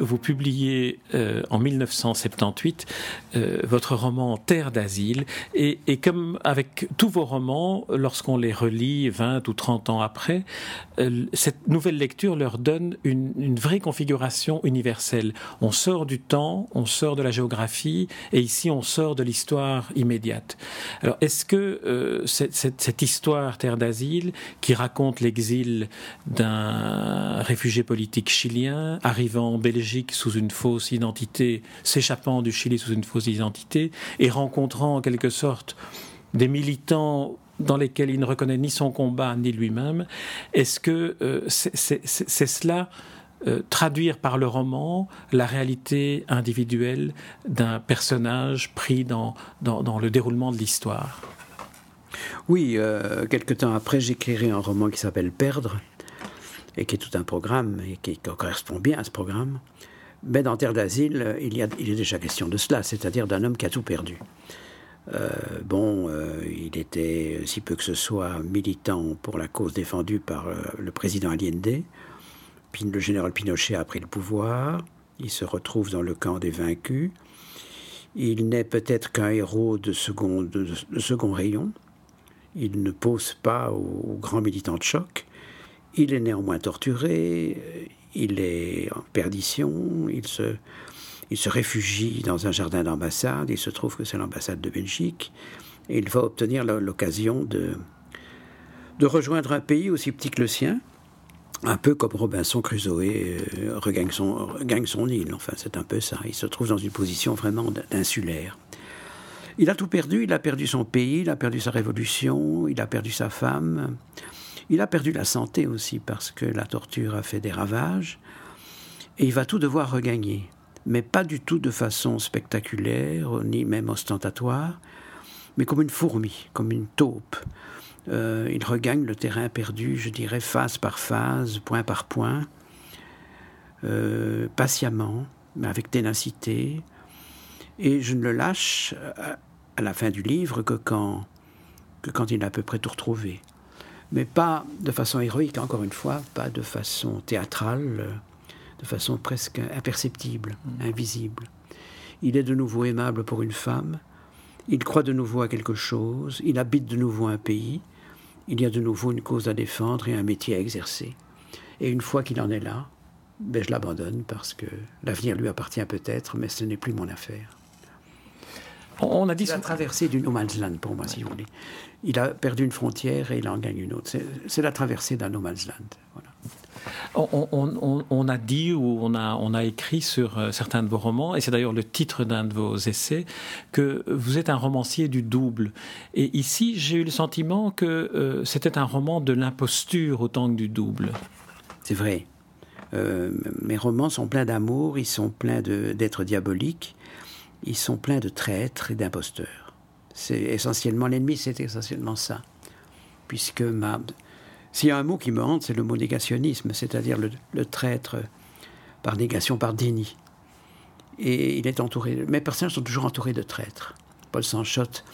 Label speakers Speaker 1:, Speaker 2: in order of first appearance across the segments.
Speaker 1: Vous publiez euh, en 1978 euh, votre roman Terre d'asile, et, comme avec tous vos romans, lorsqu'on les relit 20 ou 30 ans après, euh, cette nouvelle lecture leur donne une, vraie configuration universelle. On sort du temps, on sort de la géographie, et ici on sort de l'histoire immédiate. Alors est-ce que cette histoire Terre d'asile, qui raconte l'exil d'un réfugié politique chilien, arrivant en Belgique sous une fausse identité, s'échappant du Chili sous une fausse identité, et rencontrant en quelque sorte des militants dans lesquels il ne reconnaît ni son combat ni lui-même, est-ce que euh, c'est cela euh, traduire par le roman la réalité individuelle d'un personnage pris dans, le déroulement de l'histoire?
Speaker 2: Oui, euh, quelque temps après, j'écrirai un roman qui s'appelle Perdre, et qui est tout un programme et qui correspond bien à ce programme. Mais dans Terre d'asile, il, y a, il est déjà question de cela, c'est-à-dire d'un homme qui a tout perdu. Euh, bon, euh, il était, si peu que ce soit, militant pour la cause défendue par euh, le président Allende. Puis le général Pinochet a pris le pouvoir. Il se retrouve dans le camp des vaincus. Il n'est peut-être qu'un héros de second, de, de second, rayon. Il ne pose pas aux, aux grands militants de choc. Il est néanmoins torturé, il est en perdition, il se, il se réfugie dans un jardin d'ambassade, il se trouve que c'est l'ambassade de Belgique, et il va obtenir l'occasion de, de rejoindre un pays aussi petit que le sien, un peu comme Robinson Crusoe euh, regagne son, regagne son île, enfin c'est un peu ça, il se trouve dans une position vraiment d'insulaire. Il a tout perdu, il a perdu son pays, il a perdu sa révolution, il a perdu sa femme, il a perdu la santé aussi parce que la torture a fait des ravages. Et il va tout devoir regagner. Mais pas du tout de façon spectaculaire, ni même ostentatoire, mais comme une fourmi, comme une taupe. Euh, il regagne le terrain perdu, je dirais, phase par phase, point par point, euh, patiemment, mais avec ténacité. Et je ne le lâche à, à la fin du livre que quand, que quand il a à peu près tout retrouvé mais pas de façon héroïque, encore une fois, pas de façon théâtrale, de façon presque imperceptible, mm. invisible. Il est de nouveau aimable pour une femme, il croit de nouveau à quelque chose, il habite de nouveau un pays, il y a de nouveau une cause à défendre et un métier à exercer. Et une fois qu'il en est là, ben je l'abandonne parce que l'avenir lui appartient peut-être, mais ce n'est plus mon affaire.
Speaker 1: On a dit
Speaker 2: la traversée du no man's land pour moi, si vous voulez. Il a perdu une frontière et il en gagne une autre. C'est la traversée d'un no man's land. Voilà.
Speaker 1: On, on, on, a dit ou on a, on a écrit sur euh, certains de vos romans, et c'est d'ailleurs le titre d'un de vos essais, que vous êtes un romancier du double. Et ici, j'ai eu le sentiment que euh, c'était un roman de l'imposture autant que du double.
Speaker 2: C'est vrai. Euh, mes romans sont pleins d'amour, ils sont pleins d'êtres diaboliques, ils sont pleins de traîtres et d'imposteurs. C'est essentiellement l'ennemi, c'est essentiellement ça. Puisque ma... s'il y a un mot qui me hante, c'est le mot négationnisme, c'est-à-dire le, traître par négation, par déni. Et il est entouré. Mes personnages sont toujours entourés de traîtres. Paul Sanchotte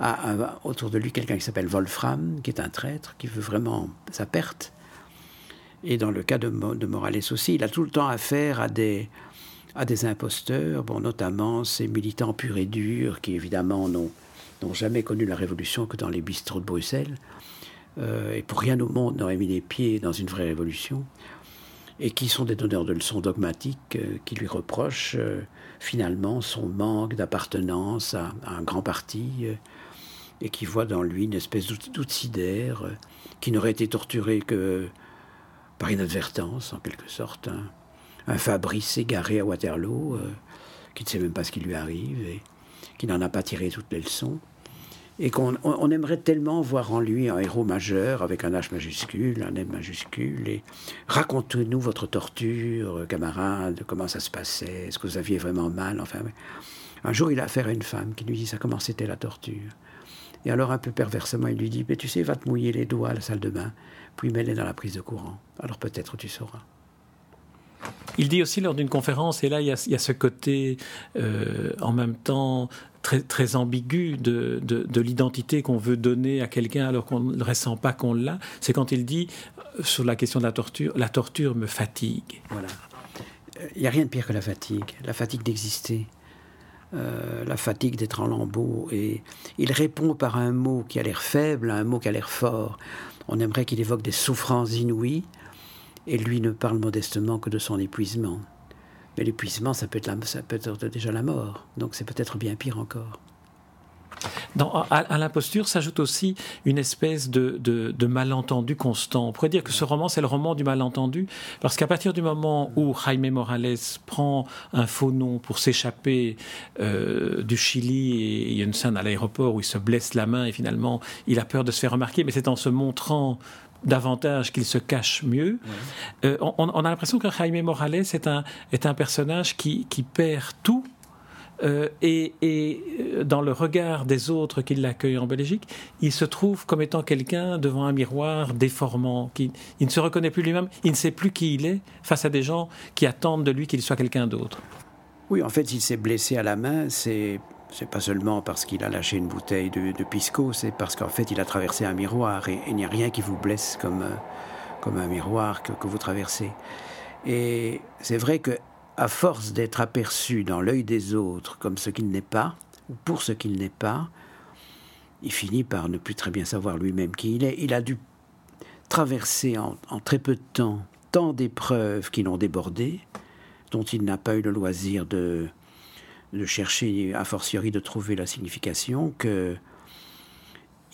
Speaker 2: a, autour de lui quelqu'un qui s'appelle Wolfram, qui est un traître, qui veut vraiment sa perte. Et dans le cas de Morales aussi, il a tout le temps affaire à des, à des imposteurs, bon, notamment ces militants purs et durs qui évidemment n'ont jamais connu la révolution que dans les bistrots de Bruxelles, euh, et pour rien au monde n'auraient mis les pieds dans une vraie révolution, et qui sont des donneurs de leçons dogmatiques euh, qui lui reprochent euh, finalement son manque d'appartenance à, un grand parti, et qui voient dans lui une espèce d'outsidaire qui n'aurait été torturé que par inadvertance en quelque sorte. Hein un Fabrice égaré à Waterloo, euh, qui ne sait même pas ce qui lui arrive et qui n'en a pas tiré toutes les leçons, et qu'on aimerait tellement voir en lui un héros majeur avec un H majuscule, un M majuscule. Et racontez-nous votre torture, camarade, comment ça se passait, est-ce que vous aviez vraiment mal, enfin. Un jour, il a affaire à une femme qui lui dit ça comment c'était la torture? Et alors, un peu perversement, il lui dit mais Tu sais, va te mouiller les doigts à la salle de bain, puis mets-les dans la prise de courant. Alors peut-être tu sauras.
Speaker 1: Il dit aussi lors d'une conférence, et là il y a, ce côté euh, en même temps très, ambigu de, de, l'identité qu'on veut donner à quelqu'un alors qu'on ne ressent pas qu'on l'a, c'est quand il dit euh, sur la question de la torture, la torture me fatigue.
Speaker 2: Voilà. Il n'y a rien de pire que la fatigue, la fatigue d'exister. Euh, la fatigue d'être en lambeaux. Et il répond par un mot qui a l'air faible un mot qui a l'air fort. On aimerait qu'il évoque des souffrances inouïes, et lui ne parle modestement que de son épuisement. Mais l'épuisement, ça, peut être être déjà la mort, donc c'est peut-être bien pire encore.
Speaker 1: À, l'imposture s'ajoute aussi une espèce de, de, malentendu constant. On pourrait dire que ce roman, c'est le roman du malentendu, parce qu'à partir du moment où Jaime Morales prend un faux nom pour s'échapper euh, du Chili, et il y a une scène à l'aéroport où il se blesse la main et finalement il a peur de se faire remarquer, mais c'est en se montrant davantage qu'il se cache mieux. Euh, on, a l'impression que Jaime Morales est un, est un personnage qui, qui perd tout. Euh, et, et, euh, dans le regard des autres qui l'accueillent en Belgique, il se trouve comme étant quelqu'un devant un miroir déformant. Qui, il ne se reconnaît plus lui-même, il ne sait plus qui il est face à des gens qui attendent de lui qu'il soit quelqu'un d'autre.
Speaker 2: Oui, en fait, il s'est blessé à la main, c'est c'est pas seulement parce qu'il a lâché une bouteille de, pisco, c'est parce qu'en fait il a traversé un miroir et, il n'y a rien qui vous blesse comme, euh, comme un miroir que, vous traversez. Et c'est vrai que à force d'être aperçu dans l'œil des autres comme ce qu'il n'est pas, ou pour ce qu'il n'est pas, il finit par ne plus très bien savoir lui-même qui il est. Il a dû traverser en très peu de temps tant d'épreuves qui l'ont débordé, dont il n'a pas eu le loisir de, de chercher, a fortiori de trouver la signification, que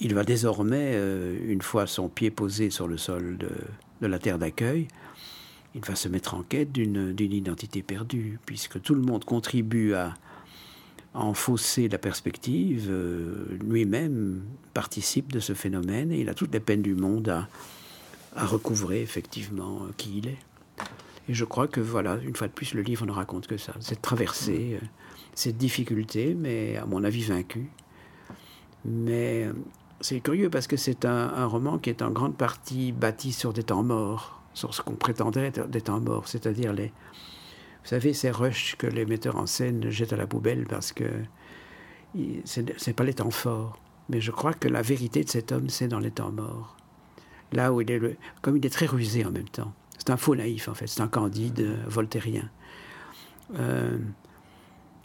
Speaker 2: il va désormais, euh, une fois son pied posé sur le sol de, la terre d'accueil, il va se mettre en quête d'une identité perdue, puisque tout le monde contribue à, enfausser la perspective, euh, lui-même participe de ce phénomène et il a toutes les peines du monde à, à recouvrer effectivement qui il est. Et je crois que voilà, une fois de plus, le livre ne raconte que ça, cette traversée. Euh, cette difficulté, mais à mon avis vaincue. Mais euh, c'est curieux parce que c'est un, roman qui est en grande partie bâti sur des temps morts, sur ce qu'on prétendrait être des temps morts, c'est-à-dire les, vous savez, ces rushs que les metteurs en scène jettent à la poubelle parce que c'est pas les temps forts. Mais je crois que la vérité de cet homme, c'est dans les temps morts. Là où il est, le, comme il est très rusé en même temps. C'est un faux naïf en fait, c'est un candide euh, voltairien. Euh,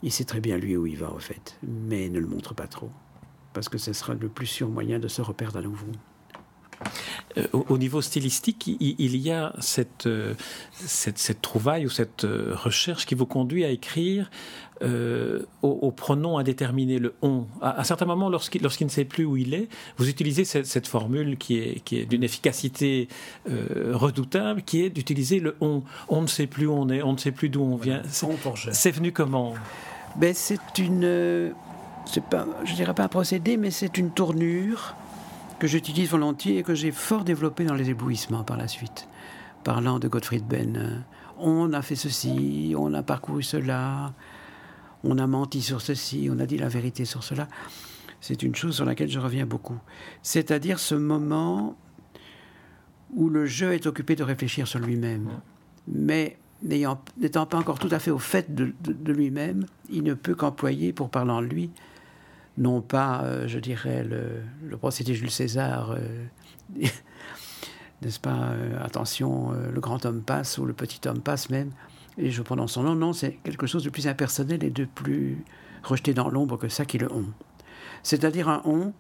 Speaker 2: il sait très bien lui où il va, en fait, mais ne le montre pas trop, parce que ce sera le plus sûr moyen de se reperdre à nouveau.
Speaker 1: Euh, au, niveau stylistique, il, y a cette, euh, cette, cette, trouvaille ou cette euh, recherche qui vous conduit à écrire au, pronom indéterminé, le on. À, un certain moment, lorsqu'il ne sait plus où il est, vous utilisez cette, cette formule qui est, qui est d'une efficacité redoutable, qui est d'utiliser le on. On ne sait plus où on est, on ne sait plus d'où on vient. C'est venu comment?
Speaker 2: Ben, C'est une. C'est pas, je dirais pas un procédé, mais c'est une tournure que j'utilise volontiers et que j'ai fort développé dans les éblouissements par la suite, parlant de Gottfried Benn. On a fait ceci, on a parcouru cela, on a menti sur ceci, on a dit la vérité sur cela. C'est une chose sur laquelle je reviens beaucoup. C'est-à-dire ce moment où le jeu est occupé de réfléchir sur lui-même. Mais n'étant pas encore tout à fait au fait de lui-même, il ne peut qu'employer, pour parler en lui, non pas, euh, je dirais, le, procédé Jules César, euh, n'est-ce pas euh, Attention, le grand homme passe ou le petit homme passe même, et je prononce son nom. Non, c'est quelque chose de plus impersonnel et de plus rejeté dans l'ombre que ça qui le on. C'est-à-dire un on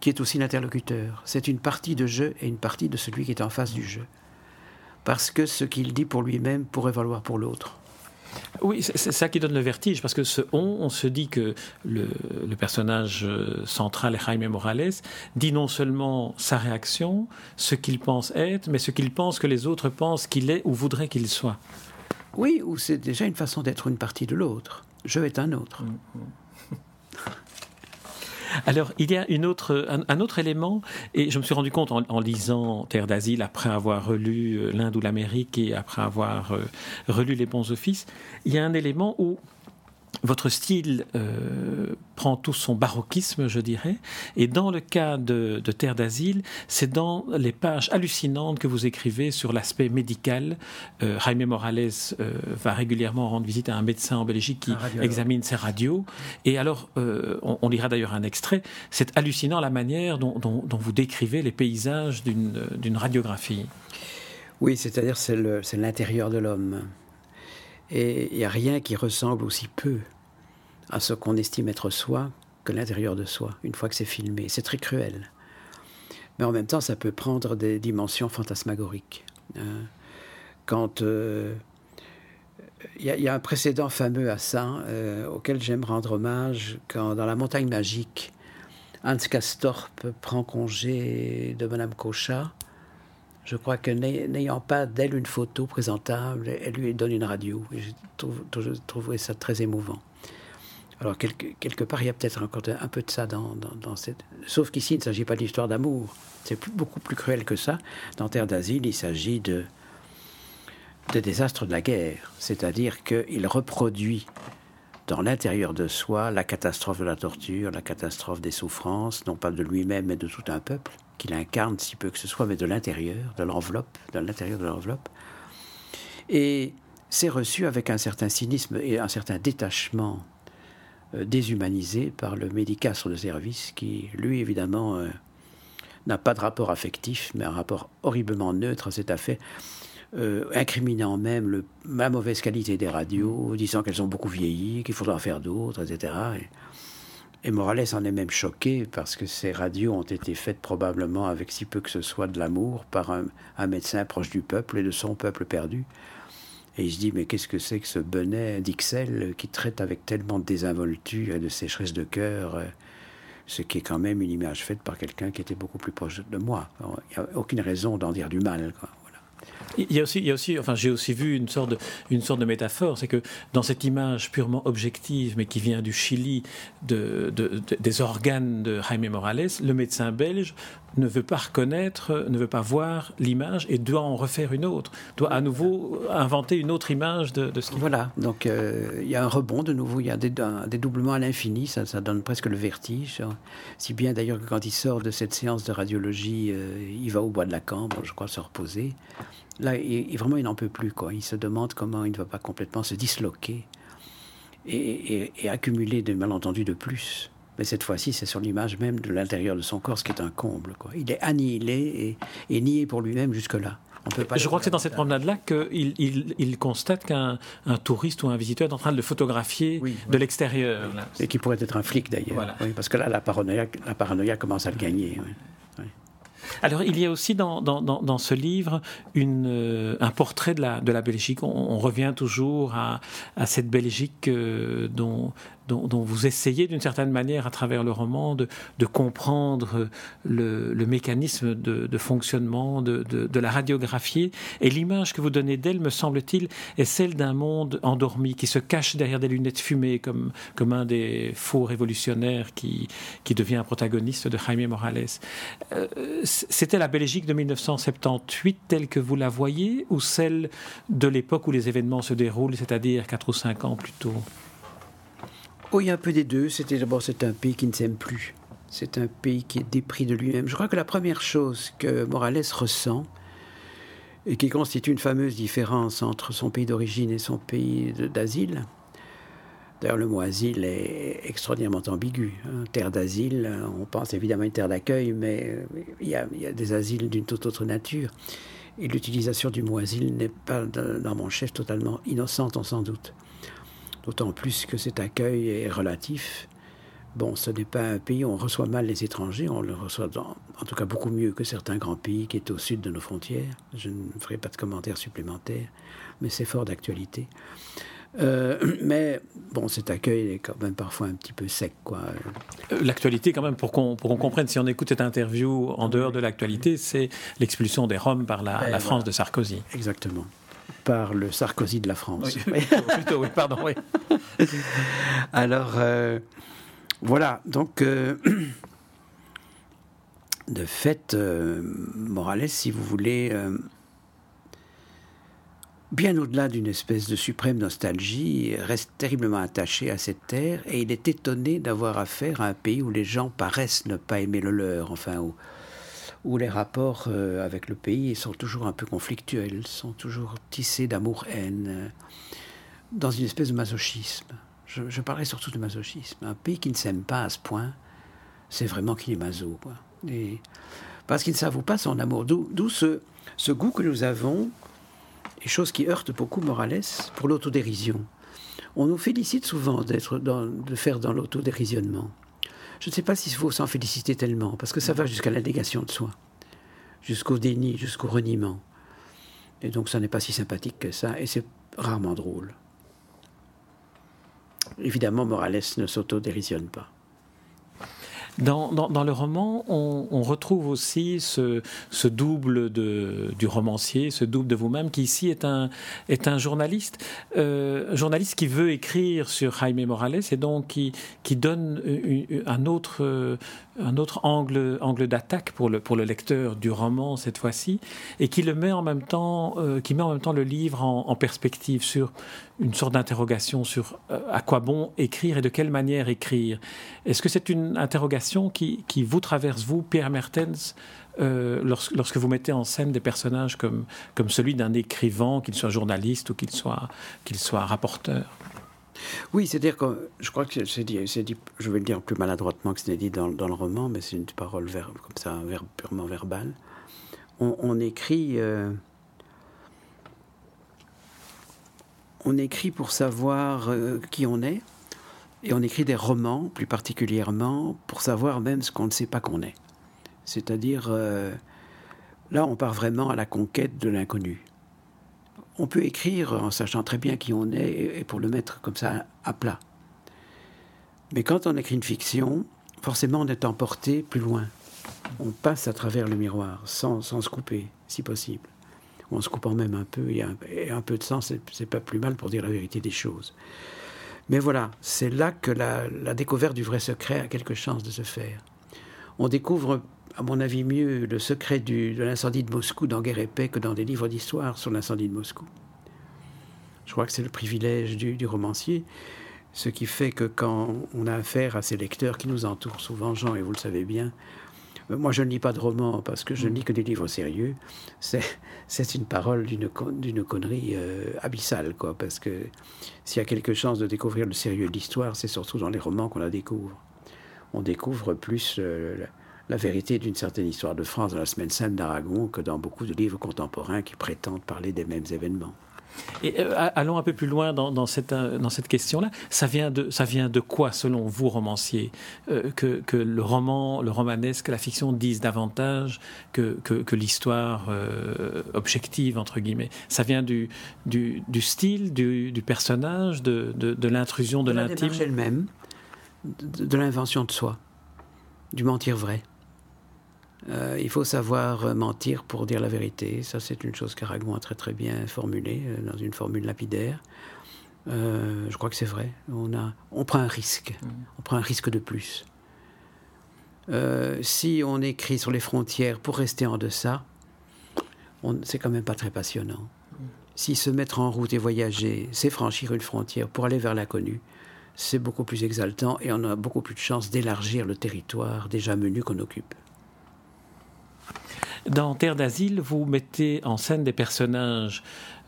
Speaker 2: qui est aussi l'interlocuteur. C'est une partie de jeu et une partie de celui qui est en face du jeu. Parce que ce qu'il dit pour lui-même pourrait valoir pour l'autre.
Speaker 1: Oui, c'est ça qui donne le vertige, parce que ce on, on se dit que le, personnage euh, central, Jaime Morales, dit non seulement sa réaction, ce qu'il pense être, mais ce qu'il pense que les autres pensent qu'il est ou voudraient qu'il soit.
Speaker 2: Oui, ou c'est déjà une façon d'être une partie de l'autre. Je est un autre. Mm, mm.
Speaker 1: Alors, il y a un, autre élément, et je me suis rendu compte en, lisant Terre d'Asile, après avoir relu euh, l'Inde ou l'Amérique et après avoir euh, relu Les Bons Offices, il y a un élément où votre style euh, prend tout son baroquisme, je dirais, et dans le cas de, Terre d'Asile, c'est dans les pages hallucinantes que vous écrivez sur l'aspect médical. Euh, Jaime Morales euh, va régulièrement rendre visite à un médecin en Belgique qui examine ses radios, et alors, on, lira d'ailleurs un extrait, c'est hallucinant la manière dont, dont vous décrivez les paysages d'une radiographie.
Speaker 2: Oui, c'est-à-dire c'est l'intérieur de l'homme. Et il n'y a rien qui ressemble aussi peu à ce qu'on estime être soi que l'intérieur de soi, une fois que c'est filmé. C'est très cruel. Mais en même temps, ça peut prendre des dimensions fantasmagoriques. Hein. Quand. Euh, il y, a un précédent fameux à ça, euh, auquel j'aime rendre hommage, quand dans La montagne magique, Hans Castorp prend congé de Madame Cochat je crois que n'ayant pas d'elle une photo présentable, elle lui donne une radio. J'ai trouvé ça très émouvant. Alors, quelque, part, il y a peut-être encore un peu de ça dans, cette. Sauf qu'ici, il ne s'agit pas d'histoire d'amour. C'est beaucoup plus cruel que ça. Dans Terre d'Asile, il s'agit de, de désastres de la guerre. C'est-à-dire qu'il reproduit dans l'intérieur de soi la catastrophe de la torture, la catastrophe des souffrances, non pas de lui-même, mais de tout un peuple qu'il incarne si peu que ce soit, mais de l'intérieur, de l'enveloppe, de l'intérieur de l'enveloppe. Et c'est reçu avec un certain cynisme et un certain détachement euh, déshumanisé par le médicastre de service qui, lui, évidemment, euh, n'a pas de rapport affectif, mais un rapport horriblement neutre à cette affaire, euh, incriminant même la mauvaise qualité des radios, disant qu'elles ont beaucoup vieilli, qu'il faudra en faire d'autres, etc. Et Morales en est même choqué parce que ces radios ont été faites probablement avec si peu que ce soit de l'amour par un, médecin proche du peuple et de son peuple perdu. Et il se dit, mais qu'est-ce que c'est que ce bonnet d'Ixelles qui traite avec tellement de désinvolture et de sécheresse de cœur euh, ce qui est quand même une image faite par quelqu'un qui était beaucoup plus proche de moi. Il n'y a aucune raison d'en dire du mal. Quoi.
Speaker 1: Il y a aussi, enfin, j'ai aussi vu une sorte de, de métaphore, c'est que dans cette image purement objective, mais qui vient du Chili, de, des organes de Jaime Morales, le médecin belge ne veut pas reconnaître, ne veut pas voir l'image et doit en refaire une autre, doit à nouveau inventer une autre image de, ce qui.
Speaker 2: Voilà, donc euh, il y a un rebond de nouveau, il y a des, un dédoublement à l'infini, ça, donne presque le vertige. Si bien d'ailleurs que quand il sort de cette séance de radiologie, euh, il va au bois de la Cambre, je crois, se reposer. Là, il, vraiment, il n'en peut plus. Quoi. Il se demande comment il ne va pas complètement se disloquer et, accumuler des malentendus de plus. Mais cette fois-ci, c'est sur l'image même de l'intérieur de son corps, ce qui est un comble. Quoi. Il est annihilé et, nié pour lui-même jusque-là.
Speaker 1: Je crois que c'est dans cette promenade-là qu'il il, constate qu'un touriste ou un visiteur est en train de le photographier de l'extérieur.
Speaker 2: Et qui pourrait être un flic d'ailleurs. parce que là, la paranoïa, la paranoïa commence à le gagner.
Speaker 1: Alors, il y a aussi dans, dans, ce livre une, euh, un portrait de la, de la Belgique. On, revient toujours à, à cette Belgique euh, dont, dont, vous essayez d'une certaine manière à travers le roman de, comprendre le, mécanisme de, fonctionnement de, de, la radiographie. Et l'image que vous donnez d'elle, me semble-t-il, est celle d'un monde endormi qui se cache derrière des lunettes fumées, comme, comme un des faux révolutionnaires qui, qui devient un protagoniste de Jaime Morales. Euh, c'était la Belgique de 1978 telle que vous la voyez, ou celle de l'époque où les événements se déroulent, c'est-à-dire quatre ou cinq ans plus tôt?
Speaker 2: Oh, il y a un peu des deux. C'était d'abord, c'est un pays qui ne s'aime plus. C'est un pays qui est dépris de lui-même. Je crois que la première chose que Morales ressent, et qui constitue une fameuse différence entre son pays d'origine et son pays d'asile, d'ailleurs le mot asile est extraordinairement ambigu. Hein. Terre d'asile, on pense évidemment à une terre d'accueil, mais il y, a, il y a des asiles d'une toute autre nature. Et l'utilisation du mot asile n'est pas, dans mon chef, totalement innocente, sans doute. D'autant plus que cet accueil est relatif. Bon, ce n'est pas un pays où on reçoit mal les étrangers, on le reçoit en tout cas beaucoup mieux que certains grands pays qui est au sud de nos frontières. Je ne ferai pas de commentaires supplémentaires, mais c'est fort d'actualité. Euh, mais bon, cet accueil est quand même parfois un petit peu sec. quoi.
Speaker 1: Euh, l'actualité, quand même, pour qu'on comprenne, si on écoute cette interview en dehors de l'actualité, c'est l'expulsion des Roms par la, ben, la France de Sarkozy.
Speaker 2: Exactement par le Sarkozy de la France.
Speaker 1: Oui, plutôt, oui, pardon, oui.
Speaker 2: Alors, euh, Voilà, donc euh, de fait, euh, Morales, si vous voulez, bien au-delà d'une espèce de suprême nostalgie, reste terriblement attaché à cette terre et il est étonné d'avoir affaire à un pays où les gens paraissent ne pas aimer le leur, enfin où, où les rapports avec le pays sont toujours un peu conflictuels, sont toujours tissés d'amour-haine, dans une espèce de masochisme. Je, je parlais surtout de masochisme. Un pays qui ne s'aime pas à ce point, c'est vraiment qu'il est maso. Quoi. Et, parce qu'il ne s'avoue pas son amour. D'où ce, goût que nous avons, et chose qui heurte beaucoup Morales, pour l'autodérision. On nous félicite souvent de faire dans l'autodérisionnement. Je ne sais pas s'il faut s'en féliciter tellement, parce que ça va jusqu'à la négation de soi, jusqu'au déni, jusqu'au reniement. Et donc ça n'est pas si sympathique que ça, et c'est rarement drôle. Évidemment, Morales ne s'autodérisionne pas.
Speaker 1: Dans, le roman, on, retrouve aussi ce, double du romancier, ce double de vous-même, qui ici est un, est un journaliste, euh, journaliste qui veut écrire sur Jaime Morales et donc qui, donne un autre, un autre angle, d'attaque pour le, lecteur du roman cette fois-ci, et qui le met en même temps, euh, met en même temps le livre en perspective sur une sorte d'interrogation sur euh, à quoi bon écrire et de quelle manière écrire. Est-ce que c'est une interrogation qui, qui, vous traverse, vous, Pierre Mertens, euh, lorsque, lorsque, vous mettez en scène des personnages comme, comme celui d'un écrivain, qu'il soit journaliste ou qu'il soit, qu'il soit rapporteur?
Speaker 2: Oui, c'est-à-dire que je crois que c'est dit, je vais le dire plus maladroitement que ce n'est dit dans, dans, le roman, mais c'est une parole ver, comme ça, un verbe purement verbal. On, on écrit euh, on écrit pour savoir euh, qui on est, et on écrit des romans, plus particulièrement, pour savoir même ce qu'on ne sait pas qu'on est. C'est-à-dire, euh, là, on part vraiment à la conquête de l'inconnu. On peut écrire en sachant très bien qui on est et pour le mettre comme ça à plat. Mais quand on écrit une fiction, forcément, on est emporté plus loin. On passe à travers le miroir, sans, sans se couper, si possible en se coupant même un peu, et un, un peu de sang, c'est pas plus mal pour dire la vérité des choses. Mais voilà, c'est là que la, découverte du vrai secret a quelque chance de se faire. On découvre, à mon avis, mieux le secret de l'incendie de Moscou dans Guerre et Paix que dans des livres d'histoire sur l'incendie de Moscou. Je crois que c'est le privilège du, du, romancier, ce qui fait que quand on a affaire à ces lecteurs qui nous entourent souvent, Jean, et vous le savez bien, moi, je ne lis pas de romans parce que je ne lis que des livres sérieux. C'est une parole d'une connerie euh, abyssale, quoi. Parce que s'il y a quelque chose de découvrir le sérieux de l'histoire, c'est surtout dans les romans qu'on la découvre. On découvre plus euh, la, la, vérité d'une certaine histoire de France dans la Semaine sainte d'Aragon que dans beaucoup de livres contemporains qui prétendent parler des mêmes événements.
Speaker 1: Et euh, allons un peu plus loin dans, dans cette, euh, dans cette question-là. Ça vient, de, ça vient de quoi, selon vous, romancier, euh, que, que, le roman, le romanesque, la fiction disent davantage que, que, que l'histoire euh, objective, entre guillemets? Ça vient du, du, du style, du, du, personnage, de, de, de l'intrusion de, de l'intime?
Speaker 2: elle-même, de, de l'invention de soi, du mentir vrai? Euh, il faut savoir mentir pour dire la vérité. Ça, c'est une chose qu'Aragon a très très bien formulée euh, dans une formule lapidaire. Euh, je crois que c'est vrai. On, a, on prend un risque. Mmh. On prend un risque de plus. Euh, si on écrit sur les frontières pour rester en deçà, c'est quand même pas très passionnant. Mmh. Si se mettre en route et voyager, c'est franchir une frontière pour aller vers l'inconnu, c'est beaucoup plus exaltant et on a beaucoup plus de chances d'élargir le territoire déjà menu qu'on occupe.
Speaker 1: Dans Terre d'asile, vous mettez en scène des personnages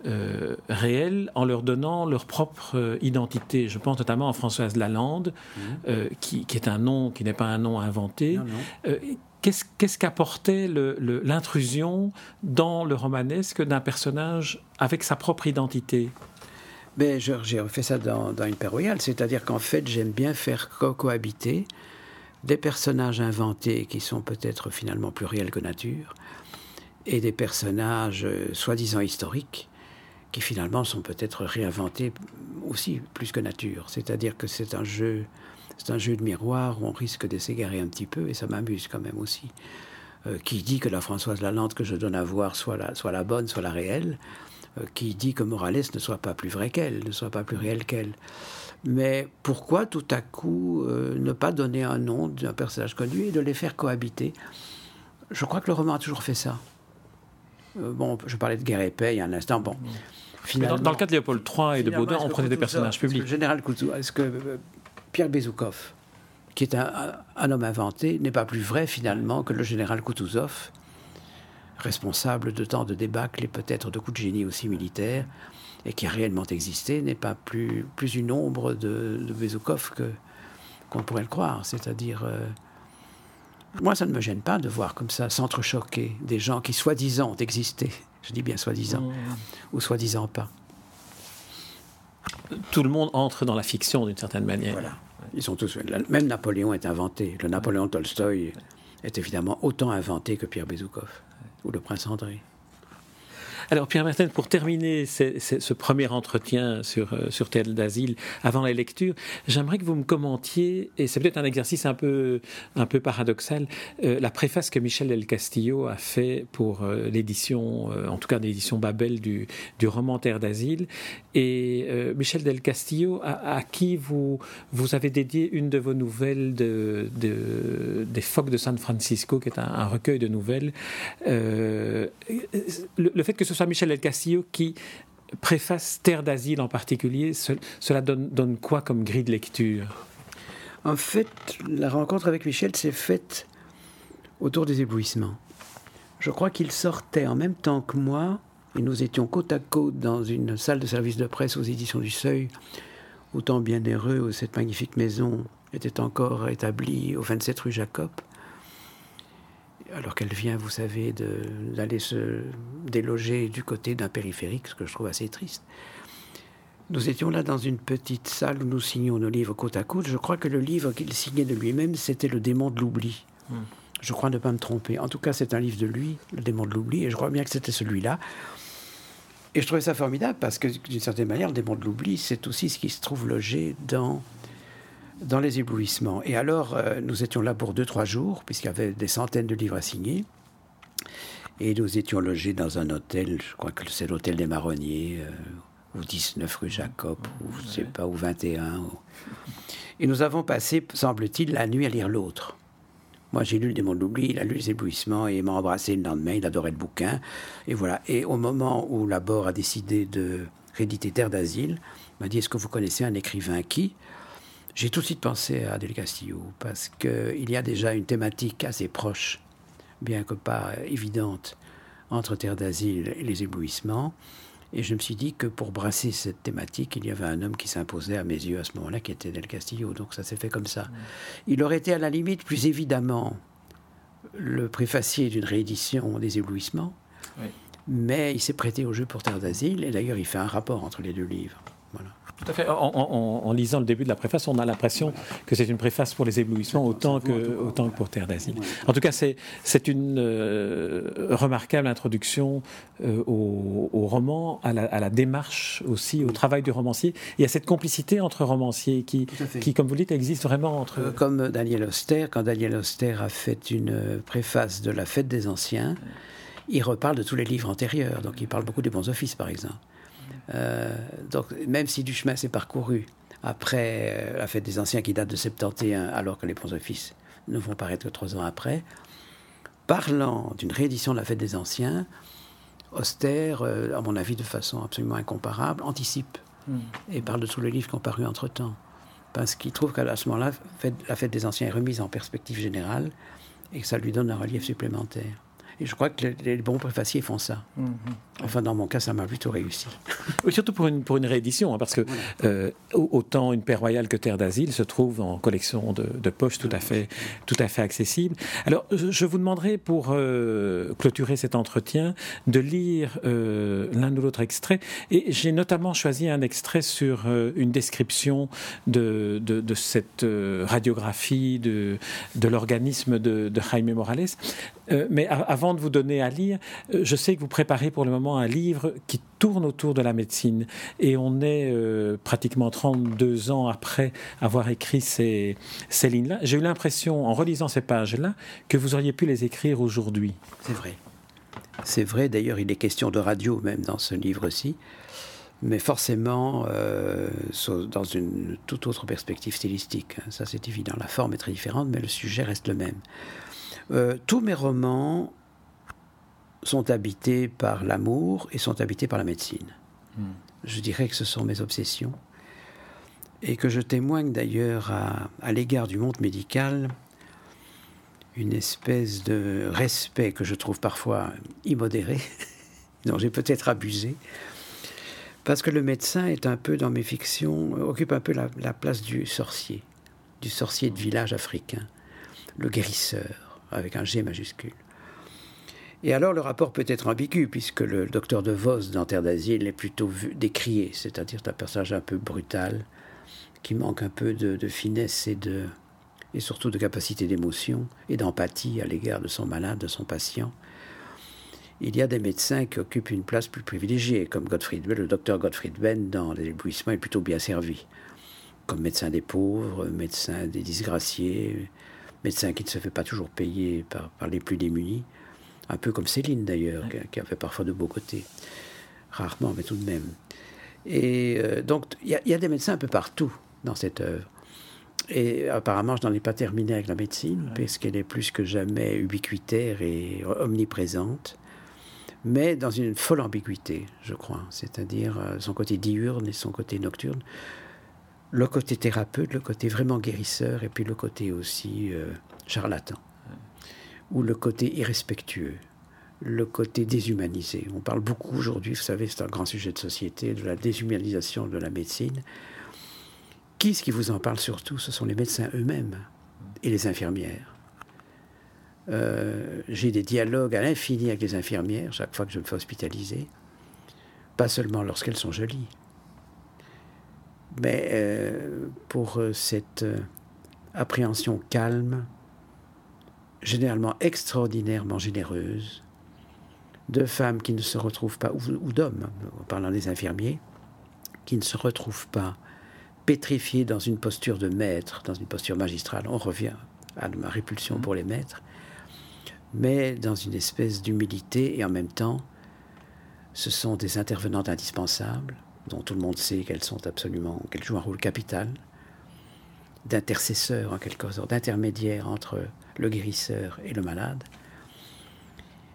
Speaker 1: euh, réels en leur donnant leur propre euh, identité. Je pense notamment à Françoise Lalande, mmh. euh, qui, qui, est un nom qui n'est pas un nom inventé.
Speaker 2: Non, non.
Speaker 1: Qu'est-ce qu'apportait l'intrusion dans le romanesque d'un personnage avec sa propre identité?
Speaker 2: Ben, J'ai fait ça dans, dans Une Royale, c'est-à-dire qu'en fait, j'aime bien faire co cohabiter des personnages inventés qui sont peut-être finalement plus réels que nature, et des personnages euh, soi-disant historiques qui finalement sont peut-être réinventés aussi plus que nature. C'est-à-dire que c'est un jeu, c'est un jeu de miroir où on risque de s'égarer un petit peu et ça m'amuse quand même aussi. Euh, qui dit que la Françoise Lalande que je donne à voir soit la, soit la bonne, soit la réelle qui dit que Morales ne soit pas plus vrai qu'elle, ne soit pas plus réel qu'elle. Mais pourquoi tout à coup ne pas donner un nom d'un personnage connu et de les faire cohabiter? Je crois que le roman a toujours fait ça. bon, je parlais de Guerre et Paix il y a un instant. Bon,
Speaker 1: finalement, dans, le cas de Léopold III et de Baudin, on prenait des personnages publics. Le
Speaker 2: général Koutou, est-ce que Pierre Bezoukov, qui est un, homme inventé, n'est pas plus vrai finalement que le général Koutouzov, responsable de tant de débâcles et peut-être de coups de génie aussi militaires, et qui a réellement existé, n'est pas plus, plus une ombre de, de Bezoukov que, qu'on pourrait le croire. C'est-à-dire, euh, moi, ça ne me gêne pas de voir comme ça s'entrechoquer des gens qui soi-disant ont existé, je dis bien soi-disant, mmh. ou soi-disant pas
Speaker 1: tout le monde entre dans la fiction d'une certaine manière.
Speaker 2: Voilà. Ils sont tous. Même Napoléon est inventé. Le Napoléon Tolstoï est évidemment autant inventé que Pierre Bezoukov ou le prince André.
Speaker 1: Alors Pierre Martin, pour terminer ce premier entretien sur, euh, sur Tel d'Asile avant la lecture, j'aimerais que vous me commentiez, et c'est peut-être un exercice un peu, un peu paradoxal, euh, la préface que Michel Del Castillo a fait pour euh, l'édition, en tout cas l'édition Babel du, du roman Terre d'Asile. Et Michel Del Castillo, à, qui vous, vous avez dédié une de vos nouvelles de, des phoques de San Francisco, qui est un, recueil de nouvelles. le, le fait que ce Michel Del Castillo qui préface Terre d'asile en particulier, cela donne, quoi comme grille de lecture?
Speaker 2: En fait, la rencontre avec Michel s'est faite autour des éblouissements. Je crois qu'il sortait en même temps que moi, et nous étions côte à côte dans une salle de service de presse aux éditions du Seuil, autant bien heureux où cette magnifique maison était encore établie au 27 rue Jacob alors qu'elle vient, vous savez, d'aller se déloger du côté d'un périphérique, ce que je trouve assez triste. Nous étions là dans une petite salle où nous signions nos livres côte à côte. Je crois que le livre qu'il signait de lui-même, c'était Le démon de l'oubli. Hmm. Je crois ne pas me tromper. En tout cas, c'est un livre de lui, Le démon de l'oubli, et je crois bien que c'était celui-là. Et je trouvais ça formidable parce que, d'une certaine manière, Le démon de l'oubli, c'est aussi ce qui se trouve logé dans dans les éblouissements. Et alors, euh, nous étions là pour deux, trois jours, puisqu'il y avait des centaines de livres à signer. Et nous étions logés dans un hôtel, je crois que c'est l'hôtel des Marronniers, euh, ou 19 rue Jacob, ou je sais pas, ou 21. Et nous avons passé, semble-t-il, la nuit à lire l'autre. Moi, j'ai lu Le démon de l'oubli, il a lu Les éblouissements et il m'a embrassé le lendemain, il adorait le bouquin. Et voilà. Et au moment où Laborde a décidé de rééditer Terre d'asile, il m'a dit Est-ce que vous connaissez un écrivain qui j'ai tout de suite pensé à Del Castillo parce qu'il y a déjà une thématique assez proche, bien que pas évidente, entre Terre d'Asile et les éblouissements. Et je me suis dit que pour brasser cette thématique, il y avait un homme qui s'imposait à mes yeux à ce moment-là, qui était Del Castillo. Donc ça s'est fait comme ça. Il aurait été à la limite, plus évidemment, le préfacier d'une réédition des éblouissements. Mais il s'est prêté au jeu pour Terre d'Asile. Et d'ailleurs, il fait un rapport entre les deux livres. Voilà.
Speaker 1: Tout à fait. En, lisant le début de la préface, on a l'impression que c'est une préface pour les éblouissements autant que, autant que pour Terre d'Asile. En tout cas, c'est une euh, remarquable introduction euh, au, roman, à la, démarche aussi, au travail du romancier. Il y a cette complicité entre romanciers qui, qui comme vous dites, existe vraiment entre. Euh,
Speaker 2: comme Daniel Auster, quand Daniel Auster a fait une préface de La Fête des Anciens, il reparle de tous les livres antérieurs. Donc il parle beaucoup des bons offices, par exemple. Euh, donc, même si du chemin s'est parcouru après euh, la fête des anciens qui date de 71, alors que les ponts offices ne vont paraître que trois ans après, parlant d'une réédition de la fête des anciens, Auster, euh, à mon avis de façon absolument incomparable, anticipe hmm. et parle de tous les livres qui ont paru entre-temps. Parce qu'il trouve qu'à ce moment-là, la fête des anciens est remise en perspective générale et que ça lui donne un relief supplémentaire. Et je crois que les, bons préfaciers font ça. Mhm. Enfin, dans mon cas, ça m'a plutôt réussi.
Speaker 1: surtout pour une, pour une réédition, hein, parce que euh, autant une paix royale que Terre d'asile se trouve en collection de, de poche tout à fait, tout à fait accessible. Alors, je vous demanderai pour euh, clôturer cet entretien de lire euh, l'un ou l'autre extrait. Et j'ai notamment choisi un extrait sur une description de, de, de cette radiographie de, de l'organisme de, de Jaime Morales. mais avant de vous donner à lire, je sais que vous préparez pour le moment un livre qui tourne autour de la médecine. Et on est euh, pratiquement 32 ans après avoir écrit ces, ces lignes-là. J'ai eu l'impression, en relisant ces pages-là, que vous auriez pu les écrire aujourd'hui.
Speaker 2: C'est vrai. C'est vrai, d'ailleurs, il est question de radio même dans ce livre-ci, mais forcément euh, dans une toute autre perspective stylistique. Hein. Ça, c'est évident. La forme est très différente, mais le sujet reste le même. Euh, tous mes romans sont habités par l'amour et sont habités par la médecine. Hmm. Je dirais que ce sont mes obsessions et que je témoigne d'ailleurs à, à l'égard du monde médical une espèce de respect que je trouve parfois immodéré, dont j'ai peut-être abusé, parce que le médecin est un peu dans mes fictions, occupe un peu la, la place du sorcier, du sorcier de village africain, le guérisseur, avec un G majuscule. Et alors le rapport peut être ambigu, puisque le docteur de Vos dans Terre d'Asile est plutôt vu, décrié, c'est-à-dire un personnage un peu brutal, qui manque un peu de, finesse et, de, et surtout de capacité d'émotion et d'empathie à l'égard de son malade, de son patient. Il y a des médecins qui occupent une place plus privilégiée, comme Gottfried le docteur Gottfried Benn dans Les éblouissements est plutôt bien servi, comme médecin des pauvres, médecin des disgraciés, médecin qui ne se fait pas toujours payer par, par les plus démunis un peu comme Céline d'ailleurs, qui, a fait parfois de beaux côtés, rarement, mais tout de même. Et euh, donc, il y, a des médecins un peu partout dans cette œuvre. Et apparemment, je n'en ai pas terminé avec la médecine, parce qu'elle est plus que jamais ubiquitaire et omniprésente, mais dans une folle ambiguïté, je crois, c'est-à-dire euh, son côté diurne et son côté nocturne, le côté thérapeute, le côté vraiment guérisseur, et puis le côté aussi euh, charlatan ou le côté irrespectueux, le côté déshumanisé. On parle beaucoup aujourd'hui, vous savez, c'est un grand sujet de société, de la déshumanisation de la médecine. Qui est-ce qui vous en parle surtout? Ce sont les médecins eux-mêmes et les infirmières. Euh, j'ai des dialogues à l'infini avec les infirmières chaque fois que je me fais hospitaliser, pas seulement lorsqu'elles sont jolies, mais euh, pour euh, cette appréhension calme généralement extraordinairement généreuses, de femmes qui ne se retrouvent pas, ou, d'hommes, en parlant des infirmiers, qui ne se retrouvent pas pétrifiés dans une posture de maître, dans une posture magistrale. On revient à ma répulsion pour les maîtres, mais dans une espèce d'humilité et en même temps, ce sont des intervenantes indispensables, dont tout le monde sait qu'elles sont absolument, qu'elles jouent un rôle capital, d'intercesseurs en quelque sorte, d'intermédiaires entre le guérisseur et le malade,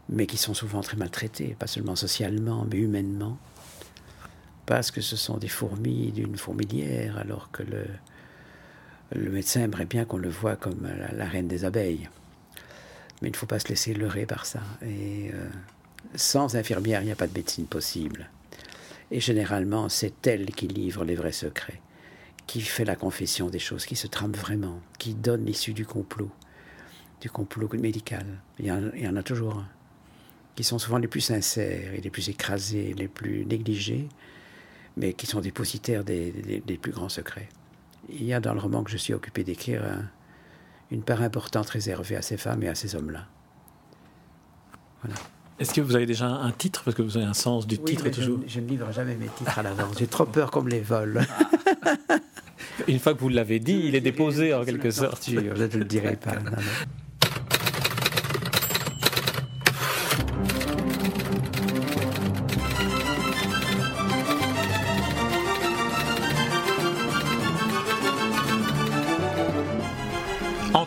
Speaker 2: mais qui sont souvent très maltraités, pas seulement socialement, mais humainement, parce que ce sont des fourmis d'une fourmilière, alors que le, médecin aimerait bien qu'on le voit comme la, reine des abeilles. Mais il ne faut pas se laisser leurrer par ça. Et euh, sans infirmière, il n'y a pas de médecine possible. Et généralement, c'est elle qui livre les vrais secrets, qui fait la confession des choses, qui se trame vraiment, qui donne l'issue du complot du complot médical. Il y, en, a toujours qui sont souvent les plus sincères et les plus écrasés, les plus négligés, mais qui sont dépositaires des, plus grands secrets. Il y a dans le roman que je suis occupé d'écrire une part importante réservée à ces femmes et à ces hommes-là.
Speaker 1: Voilà. Est-ce que vous avez déjà un titre? Parce que vous avez un sens du titre toujours.
Speaker 2: Je, ne livre jamais mes titres à l'avance. J'ai trop peur qu'on me les vole.
Speaker 1: Une fois que vous l'avez dit, il est déposé en quelque sorte.
Speaker 2: Je ne le dirai pas.